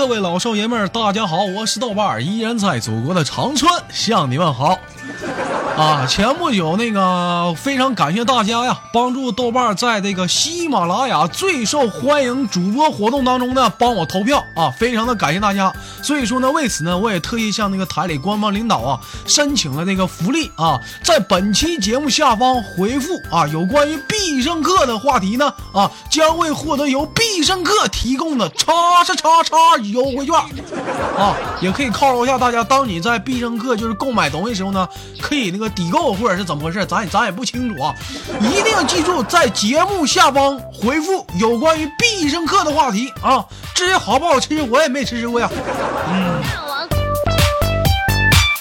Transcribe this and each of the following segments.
各位老少爷们儿，大家好，我是豆瓣儿，依然在祖国的长春向你问好。啊，前不久那个非常感谢大家呀，帮助豆瓣在这个喜马拉雅最受欢迎主播活动当中呢，帮我投票啊，非常的感谢大家。所以说呢，为此呢，我也特意向那个台里官方领导啊申请了那个福利啊，在本期节目下方回复啊有关于必胜客的话题呢啊，将会获得由必胜客提供的叉叉叉叉优惠券啊，也可以犒劳一下大家。当你在必胜客就是购买东西时候呢，可以那个。抵购或者是怎么回事，咱也咱也不清楚啊！一定要记住，在节目下方回复有关于必胜客的话题啊！至于好不好吃，我也没吃过呀。嗯，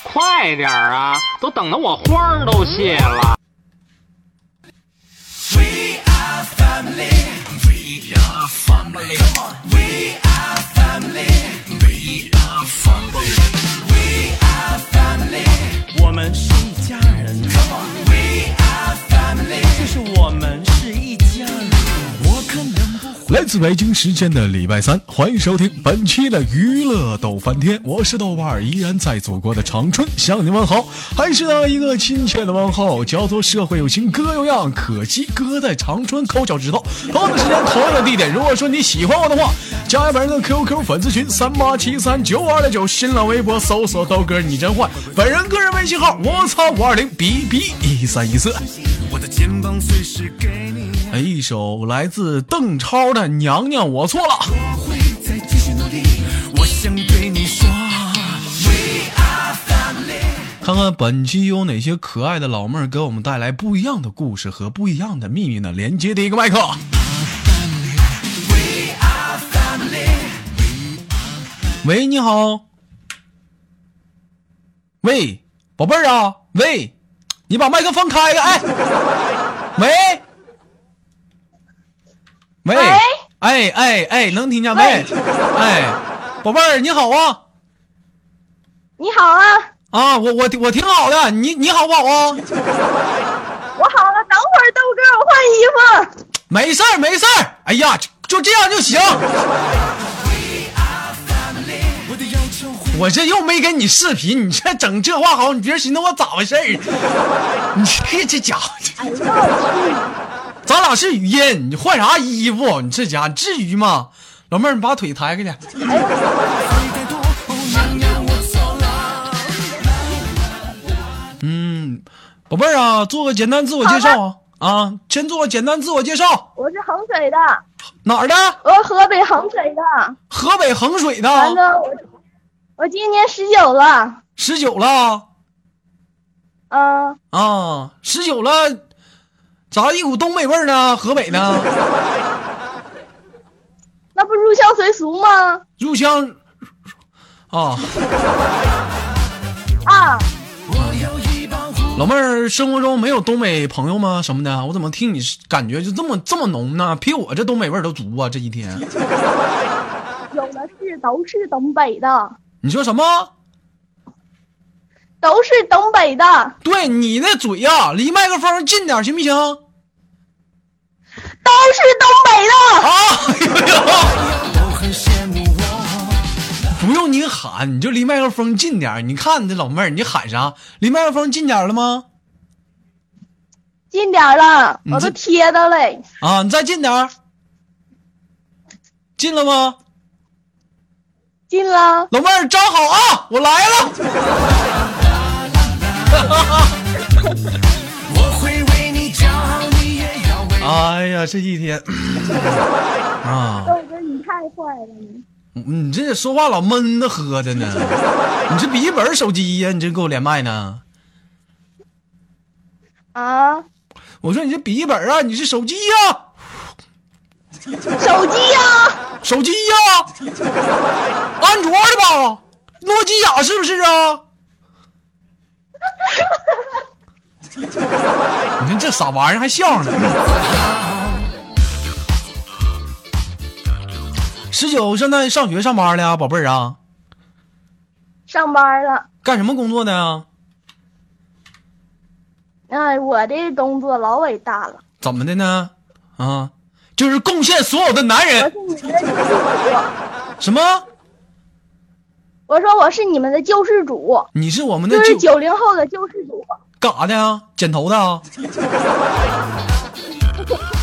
快点啊，都等得我花儿都谢了。我们是一家人，就是我们是一家人。来自北京时间的礼拜三，欢迎收听本期的娱乐逗翻天，我是豆瓣儿，依然在祖国的长春向你问好，还是那一个亲切的问候，叫做社会有情哥有样，可惜哥在长春抠脚趾头。同样的时间，同样的地点，如果说你喜欢我的话，加本人的 QQ 粉丝群三八七三九二六九，新浪微博搜索豆哥你真坏，本人个人微信号我操五二零 B B 一三一四。我的肩膀随时给。哎，一首来自邓超的《娘娘我错了》。我想对你说，We are family。看看本期有哪些可爱的老妹儿给我们带来不一样的故事和不一样的秘密呢？连接第一个麦克。喂，你好。喂，宝贝儿啊，喂，你把麦克风开开，哎，喂，喂，哎哎哎，能听见没？哎，宝贝儿你好啊，你好啊，啊，我我我挺好的，你你好不好啊？我好了，等会儿豆哥我换衣服。没事儿没事儿，哎呀，就就这样就行。我这又没跟你视频，你这整这话好，你别寻思我咋回事儿？你这这家伙，哎呦我咱俩是语音，你换啥衣服？你这家伙至于吗？老妹儿，你把腿抬开点。嗯，宝贝儿啊，做个简单自我介绍啊啊，先做个简单自我介绍，我是衡水的，哪儿的？我河北衡水的。河北衡水的，完了，我我今年十九了。十九了嗯、啊，十九了，咋一股东北味儿呢？河北呢？那不入乡随俗吗？入乡啊。啊。老妹儿，生活中没有东北朋友吗？什么的？我怎么听你感觉就这么这么浓呢？比我这东北味儿都足啊！这一天，有的是，都是东北的，你说什么？都是东北的，对你那嘴呀、离麦克风近点行不行？啊！都是东北的。哎呦呦，我很羡慕我。不用你喊，你就离麦克风近点。你看你这老妹儿，你喊啥？离麦克风近点儿了吗？近点儿了，我都贴着嘞。啊，你再近点儿。近了吗？近了，老妹儿站好啊，我来了。哎呀，这一天 啊。豆哥你太坏了你。你这说话老闷的喝的呢，你这笔记本手机呀？你这给我连麦呢？啊，我说你这笔记本啊，你是手机呀、手机呀、手机呀、安卓的吧？诺基亚是不是啊？你看这傻玩意儿还笑呢。十九现在上学上班了呀，宝贝儿啊，上班了。干什么工作的呀？哎，我的工作老伟大了，怎么的呢？啊，就是贡献所有的男人什么？我说我是你们的救世主，你是我们的就是救九零后的救世主。干啥的呀？剪头的啊？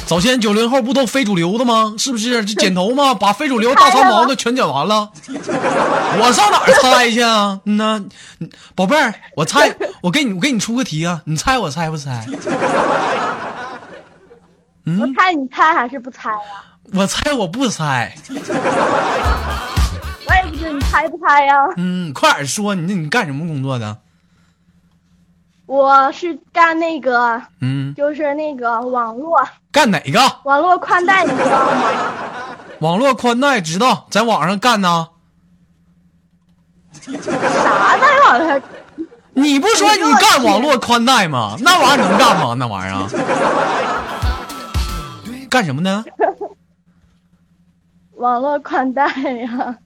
早先九零后不都非主流的吗？是不是？这 剪头吗？把非主流大长毛的全剪完了。我上哪儿猜去啊？嗯呐，嗯宝贝儿，我猜，我给你，我给你出个题啊，你猜我猜不猜？嗯我猜你猜还是不猜呀、我猜我不猜。我也不知道你猜不猜呀、嗯，快点说，你那你干什么工作的？我是干那个，嗯，就是那个网络干哪个？网络宽带，你知道吗？网络宽带知道，在网上干呢。啥在网上？你不说你干网络宽带吗？那玩意儿能干吗？那玩意儿啊干什么呢？网络宽带呀，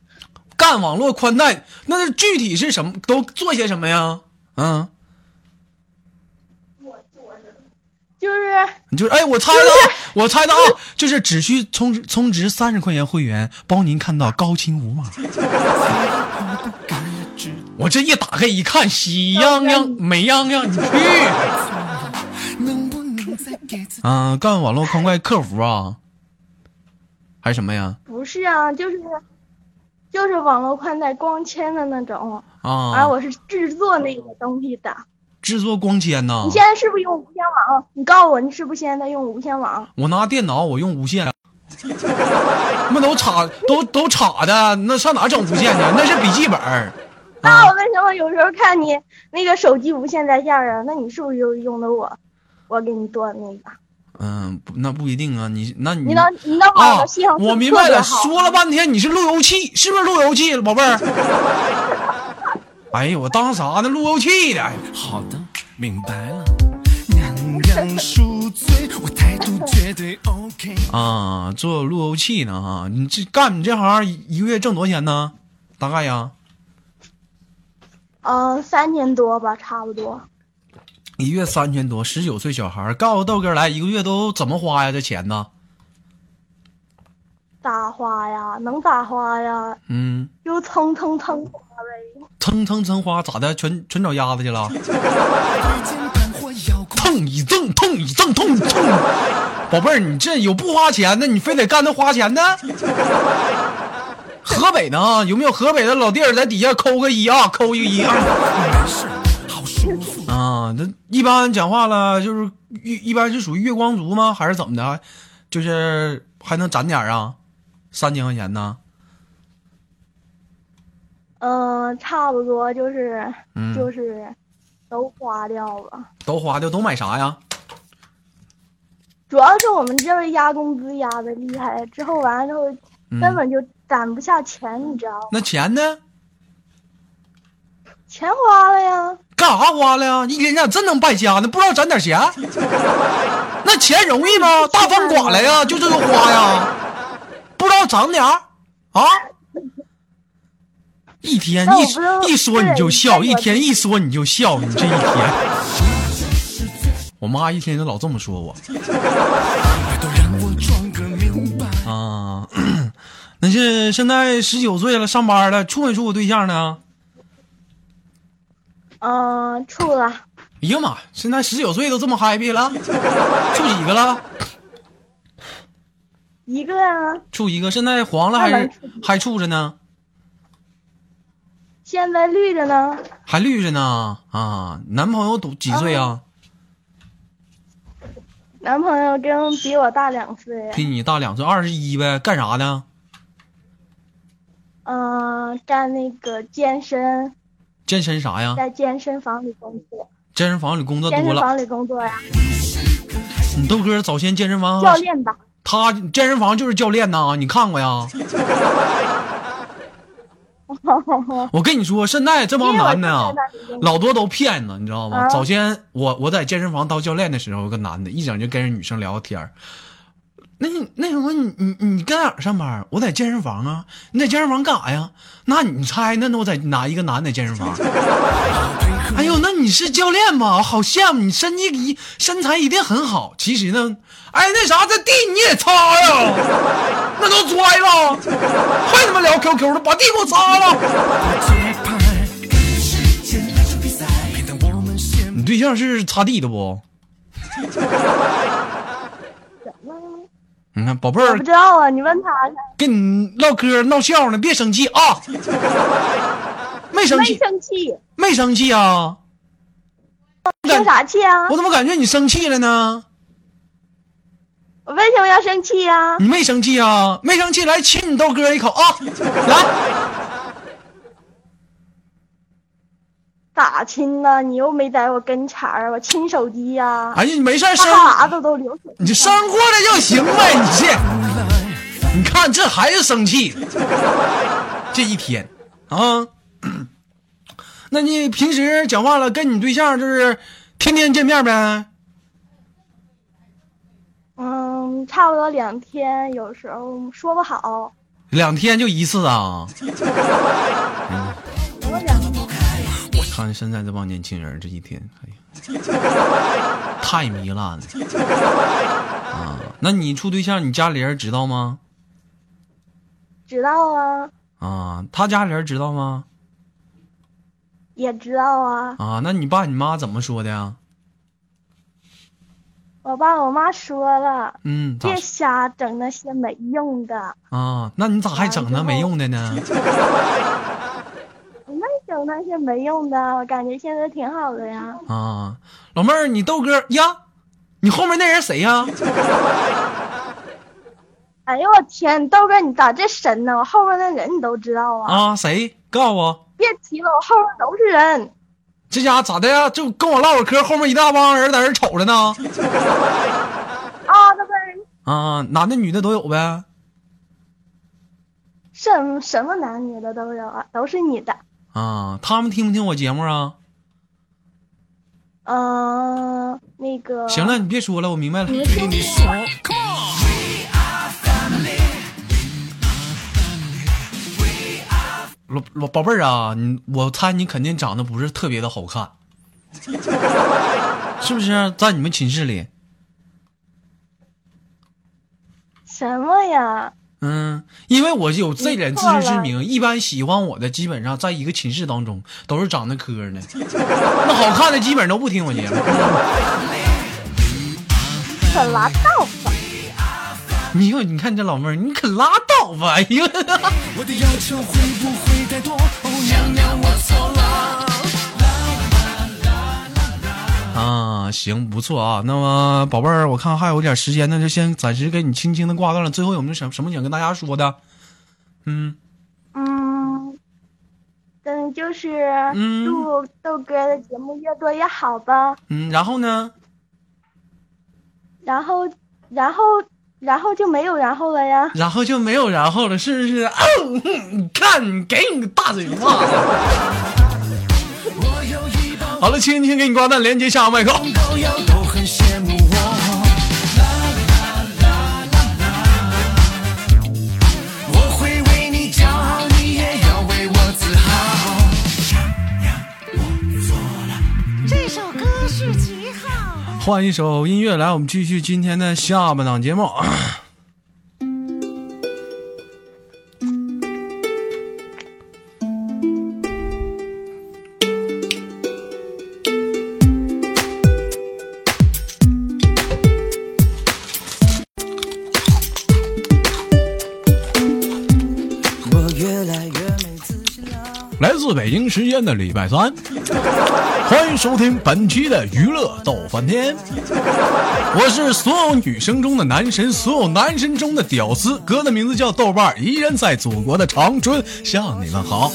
干网络宽带，那具体是什么？都做些什么呀？嗯，就是你就是哎，我猜的啊，我猜的啊，就是只需充充值三十块钱会员，帮您看到高清无码。我这一打开一看，喜洋洋、美洋洋，你去能不能再给自己啊！干网络宽带客服啊，还是什么呀？不是啊？就是就是网络宽带光纤的那种，而啊，我是制作那个东西的。制作光纤呐你。现在是不是用无线网？你告诉我，你是不是现在用无线网？我拿电脑，我用无线，那都插都都插的，那上哪整无线去？那是笔记本。那我为什么有时候看你那个手机无线在线啊？那你是不是就用的我，我给你做的那个？嗯，不那不一定啊。你那你你的你的网啊的信号，我明白了，说了半天你是路由器，是不是路由器，宝贝儿？哎呦，我当啥呢？路由器的。好的，明白了。洋洋恕罪，我态度绝对 OK。啊，做路由器呢哈，你这干你这行一一个月挣多少钱呢？大概呀，嗯、三千多吧，差不多。一月三千多，十九岁小孩，告诉豆哥来，一个月都怎么花呀？这钱呢？咋花呀？能咋花呀？嗯，就蹭蹭蹭花呗。蹭蹭蹭花咋的？全全找鸭子去了？推键盘或遥控，蹭一蹭，蹭一蹭，蹭蹭。宝贝儿，你这有不花钱的，你非得干那花钱的？河北呢？有没有河北的老弟儿在底下扣个一啊？扣一个一啊？那一般讲话了，就是一一般是属于月光族吗？还是怎么的？就是还能攒点儿啊？三千块钱呢？嗯、差不多就是、嗯就是都花掉了。都花掉，都买啥呀？主要是我们这儿压工资压的厉害，之后完了之后嗯根本就攒不下钱，你知道吗？那钱呢？钱花了呀。干啥花了呀？一天天真能败家呢，不知道攒点钱？那钱容易吗？大风刮来呀，就这个花呀，不知道攒点儿啊？一天一说你就笑，一天一说你就笑，你这一天。我妈一天就老这么说我。啊。那是现在十九岁了，上班了，处没处过对象呢？嗯、处了哎呀妈，现在十九岁都这么 happy 了，处几个了？一个啊，处一个，现在黄了还是还处着呢？现在绿着呢。还绿着呢啊！男朋友多几岁啊？男朋友跟比我大两岁，比你大两岁，二十一呗。干啥呢？嗯、干那个健身，健身啥呀？在健身房里工作，健身房里工作多了。健身房里工作呀，你豆哥早先健身房，教练吧。他健身房就是教练呐，你看过呀？我跟你说，现在这帮男的啊老多都骗子，你知道吗？啊早先我我在健身房当教练的时候，有个男的，一整就跟人女生聊天儿那你那什么，你你你搁哪儿上班？我在健身房啊。你在健身房干啥呀？那你猜那那我在哪一个男的健身房？哎呦，那你是教练吗？好羡慕你，身体一身材一定很好。其实呢，哎，那啥，这地你也擦呀？那都拽了，还他妈聊 QQ 的，把地给我擦了。你对象是擦地的不？你看，宝贝儿我不，知道啊，你问他去。跟你唠嗑闹笑呢，别生气啊！没生气没气，生气，没生气啊！生啥气啊？我怎么感觉你生气了呢？我为什么要生气呀、你没生气啊？没生气，来亲你豆哥一口啊！来，咋亲呢？你又没在我跟前儿，我亲手机呀、哎呀，你没事儿生，哈喇子都流水。你生过来就行呗。你这，你看这还是生气，这一天啊。那你平时讲话了，跟你对象就是天天见面呗？嗯，差不多两天，有时候说不好。两天就一次啊？看现在这帮年轻人这一天，哎呀，太糜烂了 啊！那你处对象，你家里人知道吗？知道啊，啊，他家里人知道吗？也知道啊。啊，那你爸你妈怎么说的呀？我爸我妈说了，嗯，别瞎整那些没用的，啊？那你咋还整那没用的呢？我没整那些没用的，我感觉现在挺好的呀。啊，老妹儿，你豆哥呀，你后面那人谁呀？哎呦我天，豆哥你咋这神呢？我后面那人你都知道啊？啊，谁？告诉我，别提了，我后面都是人。这家咋的呀？就跟我唠会嗑，后面一大帮人在这瞅着呢。啊，那边啊，男的女的都有呗。什什么男女的都有啊，都是女的。啊，他们听不听我节目啊？嗯、那个。行了，你别说了，我明白了。你说，老老宝贝儿啊，你我猜你肯定长得不是特别的好看，是不是？在你们寝室里，什么呀？嗯，因为我有这点自知之明，一般喜欢我的基本上在一个寝室当中都是长得磕碜的，那好看的基本都不听我节目。可拉倒吧！你看，你看这老妹儿，你可拉倒吧！哎呦，我的要求会不会太多？啊，行，不错啊。那么，宝贝儿，我看还有点时间，那就先暂时给你轻轻的挂断了。最后有没有什什么想跟大家说的？嗯，嗯，嗯，就是嗯祝豆哥的节目越多越好吧。嗯，然后呢？然后，然后，然后就没有然后了呀。然后就没有然后了，是不是？哦，哼你看，给你个大嘴巴好了，轻轻给你挂断，连接下麦克。朋友都很羡慕我。我会为你骄傲，你也要为我自豪。这首歌是几号？换一首音乐来，我们继续今天的下半档节目。来自北京时间的礼拜三，欢迎收听本期的娱乐逗翻天。我是所有女生中的男神，所有男神中的屌丝，哥的名字叫豆瓣，依然在祖国的长春向你们好。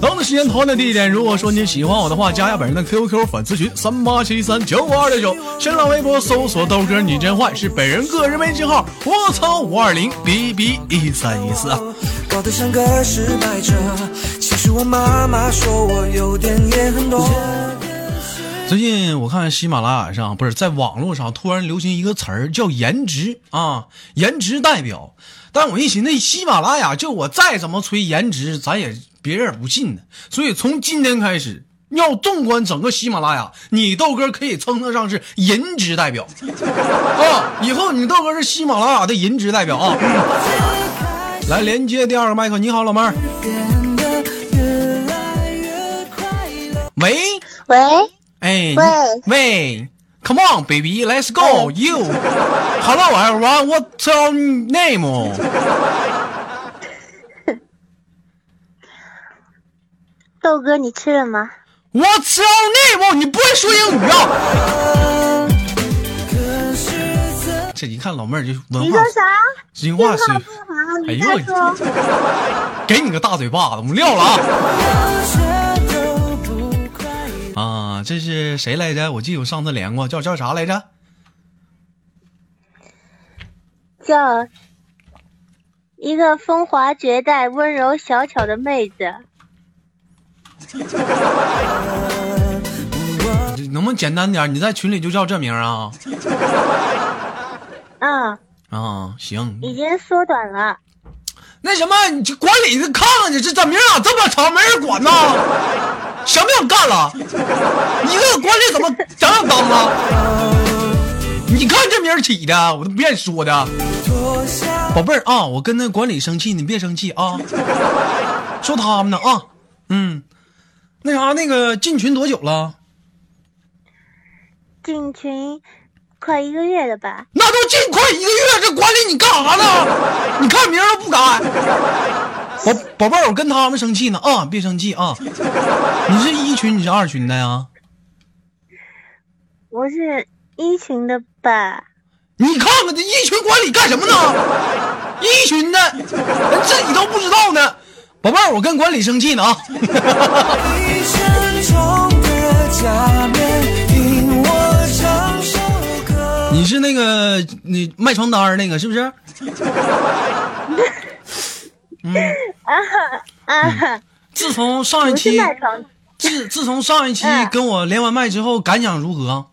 同样的时间，同样的地点，如果说你喜欢我的话，加下本人的 QQ 粉丝群三八七三九五二六九，新浪微博搜索豆哥你真坏，是本人个人微信号，我操五二零 B B 一三一四。搞得像个失败者。其实我妈妈说我有点也很多。最近我看喜马拉雅上不是在网络上突然流行一个词儿叫颜值啊，颜值代表。但我一寻思，喜马拉雅就我再怎么吹颜值，咱也别人不信呢。所以从今天开始，要纵观整个喜马拉雅，你豆哥可以称得上是颜值代表啊！以后你豆哥是喜马拉雅的颜值代表啊！来连接第二个麦克。你好，老妹儿。喂，喂，哎，喂喂，Come on, baby, let's go. You, hello everyone. What's your name? 豆哥，你吃了吗？What's your name? 你不会说英语啊？这一看老妹儿就文化你说啥？文化水信号不好，你哎呦再说。给你个大嘴巴子，我们撂了啊！这是谁来着？我记得我上次连过，叫叫啥来着？叫一个风华绝代、温柔小巧的妹子。你能不能简单点？你在群里就叫这名啊？嗯，啊，行，已经缩短了。那什么，你这管理的看看去，这这名咋这么长，没人管呢？什么想干了？你这个管理怎么想想当啊？你看这名儿起的，我都不愿意说的。宝贝儿啊，我跟那管理生气，你别生气啊。说他们呢啊，嗯，那啥，那个进群多久了？进群快一个月了吧？那都进快一个月，这管理你干啥呢？你看名儿都不改。宝宝贝儿，我跟他们生气呢啊，别生气啊。你是一群，你是二群的呀？我是一群的吧？你看看这一群管理干什么呢？一群的，人自己都不知道呢。宝贝儿，我跟管理生气呢啊。你是那个你卖床单那个是不是？啊，自从上一期，自自从上一期嗯跟我连完麦之后，感想如何？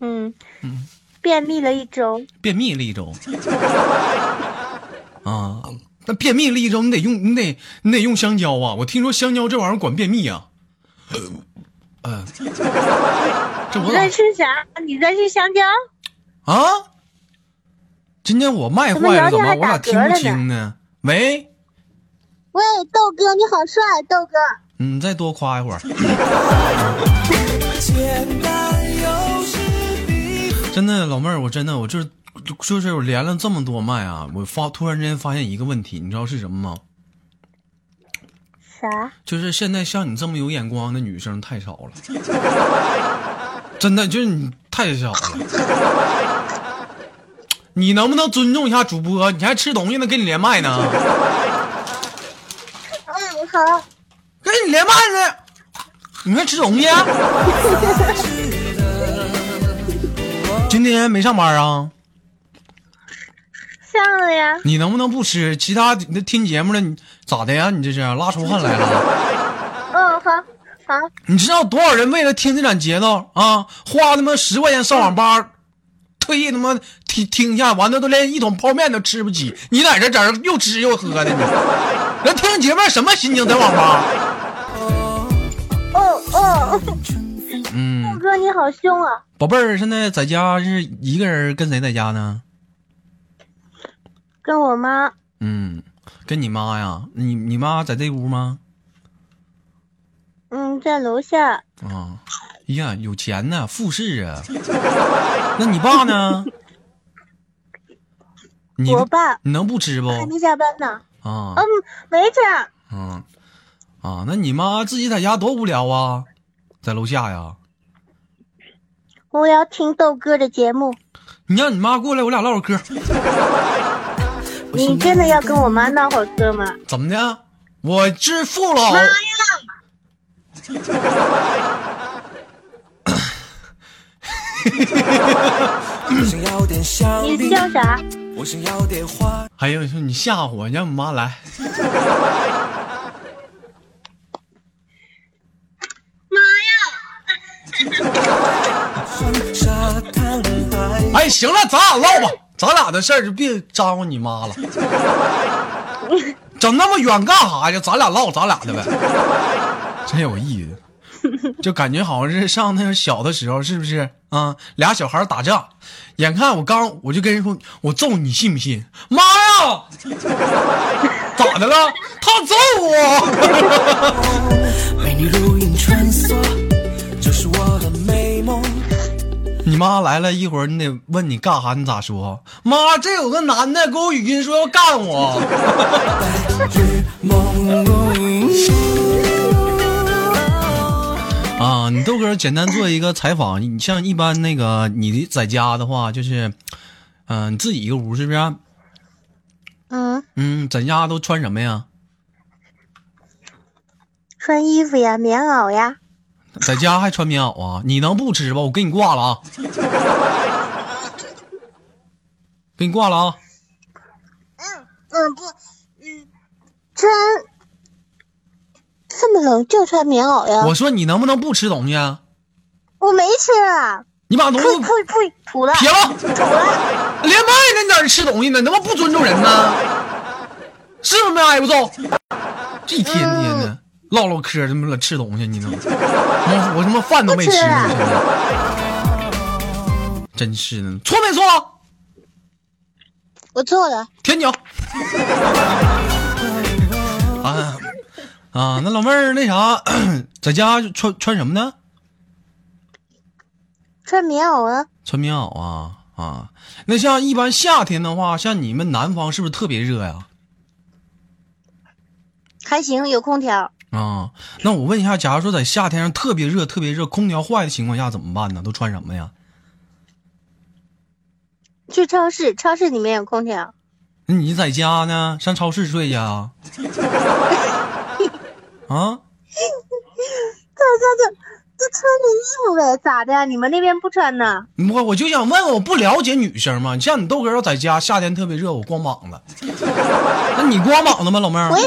嗯嗯，便秘了一周。便秘了一周。啊，那便秘了一周，你得用你得你得用香蕉啊！我听说香蕉这玩意儿管便秘啊。嗯、这我你在吃啥？你在吃香蕉？啊？今天我麦坏了，怎么我咋听不清呢？喂，喂，豆哥，你好帅，豆哥。你再多夸一会儿。真的，老妹儿，我真的，我这就是我连了这么多麦啊，我发突然之间发现一个问题，你知道是什么吗？啥？就是现在像你这么有眼光的女生太少了，真的就是你太少了。你能不能尊重一下主播？你还吃东西呢，跟你连麦呢，嗯，好。跟你连麦呢，你还吃东西？啊今天没上班啊？上了呀。你能不能不吃？其他那听节目的你咋的呀？你这是拉出汗来了？嗯，好，好。你知道多少人为了听这档节奏啊，花他妈十块钱上网吧，特意他妈听听一下，完了都连一桶泡面都吃不起，你在这在这又吃又喝的你，人听节目什么心情在网吧？哦哦，嗯，哥你好凶啊！宝贝儿，现在在家是一个人跟谁在家呢？跟我妈。嗯，跟你妈呀？你你妈在这屋吗？嗯，在楼下。啊，呀，有钱呢，富士啊。那你爸呢？你我爸你能不吃不？还没下班呢。啊嗯，没吃。嗯啊！那你妈自己在家多无聊啊，在楼下呀。我要听豆哥的节目。你让你妈过来，我俩唠会儿嗑。你真的要跟我妈唠会儿嗑吗？怎么的？我致富了。妈呀！我想要点香你槟，叫啥？我想要点花。还有说你吓唬我，让你妈来。妈呀，哎，行了，咱俩唠吧，咱俩的事儿就别招呼你妈了。整那么远干啥呀？咱俩唠咱俩的呗，真有意思。就感觉好像是上那个小的时候，是不是啊？俩小孩打架，眼看我刚我就跟人说，我揍你信不信？妈呀！咋的了？他揍我！为你如影穿梭，这是我的美梦。你妈来了一会儿，你得问你干啥，你咋说？妈，这有个男的给我语音说要干我。啊，你豆哥简单做一个采访，你像一般那个你在家的话，就是，嗯、你自己一个屋是不是？嗯，嗯，在家都穿什么呀？穿衣服呀，棉袄呀。在家还穿棉袄啊？你能不吃吧？我给你挂了啊！给你挂了啊！嗯嗯不，嗯，穿这么冷就穿棉袄呀？我说你能不能不吃东西啊？我没吃啊！你把东西呸呸呸，吐了停了，连麦呢，你在这吃东西呢？你他妈不尊重人呢？是不是没挨不揍？这一天天的唠唠嗑，他妈了吃东西，你能？我我他妈饭都没吃呢，真是的，错没错？我错了，舔脚。啊啊，那老妹儿那啥，在家穿穿什么呢？穿棉袄啊。穿棉袄啊啊。那像一般夏天的话，像你们南方是不是特别热呀？还行，有空调。啊，那我问一下，假如说在夏天上特别热、特别热，空调坏的情况下怎么办呢？都穿什么呀？去超市，超市里面有空调。那你在家呢？上超市睡去啊？啊？这这这这穿着衣服呗，咋的呀？你们那边不穿呢？我我就想问问，我不了解女生吗？像你豆哥要在家，夏天特别热，我光膀子。那你光膀子吗，老妹儿我？也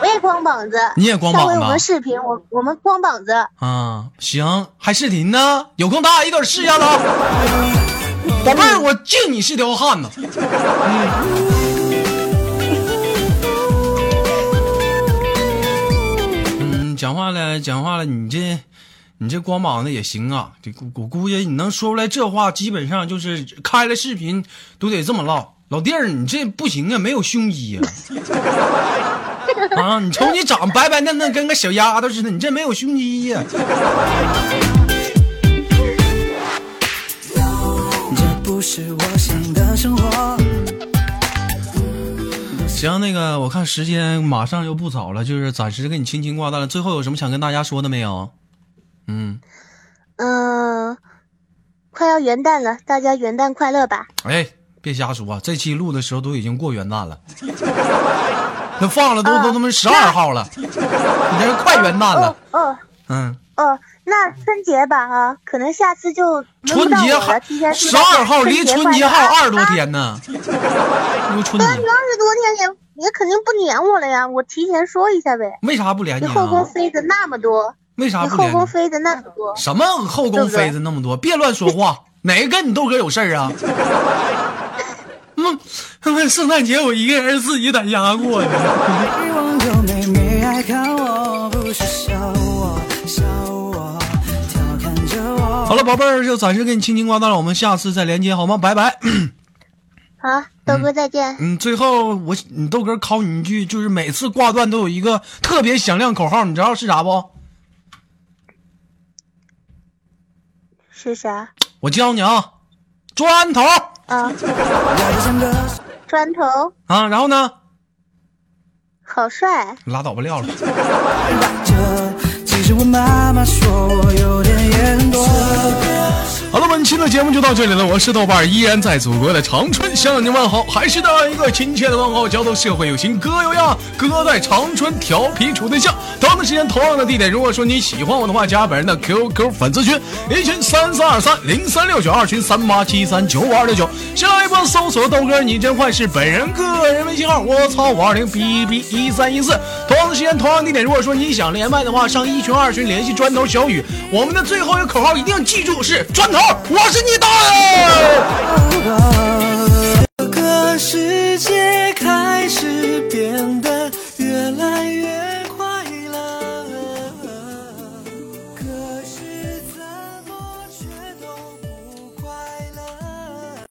我也光膀子。你也光膀子啊上回我们视频，我我们光膀子。啊，行，还视频呢？有空咱俩一块试一下子啊。宝贝儿，我敬你是条汉子。嗯，讲话了，讲话了，你这，你这光膀子也行啊。这我我估计你能说出来这话，基本上就是开了视频都得这么唠。老弟儿，你这不行啊，没有胸肌呀、啊。你瞅你长白白嫩嫩，跟个小丫头似的，你这没有胸肌呀、这不是我想的生活。行，那个我看时间马上又不早了，就是暂时给你轻轻挂断了。最后有什么想跟大家说的没有？嗯，嗯、快要元旦了，大家元旦快乐吧！哎，别瞎说，这期录的时候都已经过元旦了，那放了都、啊都他妈十二号了，你这是快元旦了哦。哦嗯，哦，那春节吧啊，可能下次就春节十二号离春节还有二十多啊天呢，有春那你节二十多天也也肯定不撵我了呀，我提前说一下呗。为啥不撵你这后宫啊？妃子那么多，为啥后不连你？宫妃子那么多，什么后宫妃子那么多？别乱说话，哪个跟你豆哥有事儿啊？嗯，他妈圣诞节我一个人自己在家过的。宝贝儿，就暂时给你轻轻挂断了，我们下次再连接好吗？拜拜。好，豆哥再见。嗯，最后我你豆哥考你一句，就是每次挂断都有一个特别响亮口号，你知道是啥不？是啥？我教你啊，砖头啊，砖头，啊，然后呢，好帅。拉倒吧，撂了。我妈妈说我有点言多。好了，本期的节目就到这里了，我是豆瓣，依然在祖国的长春向你问好，还是那样一个亲切的问候，叫做社会有情哥有样，哥在长春调皮处对象。同样的时间，同样的地点，如果说你喜欢我的话，加本人的 QQ 粉丝群，一群三三二三零三六九，二群三八七三九五二六九。下一步搜索豆哥你真坏是本人个人微信号，我操五二零 B B 一三一四。同样的时间，同样地点，如果说你想连麦的话，上一群二二群联系砖头小雨我们的最后一个口号一定要记住是砖头我是你大爷这个世界开始变得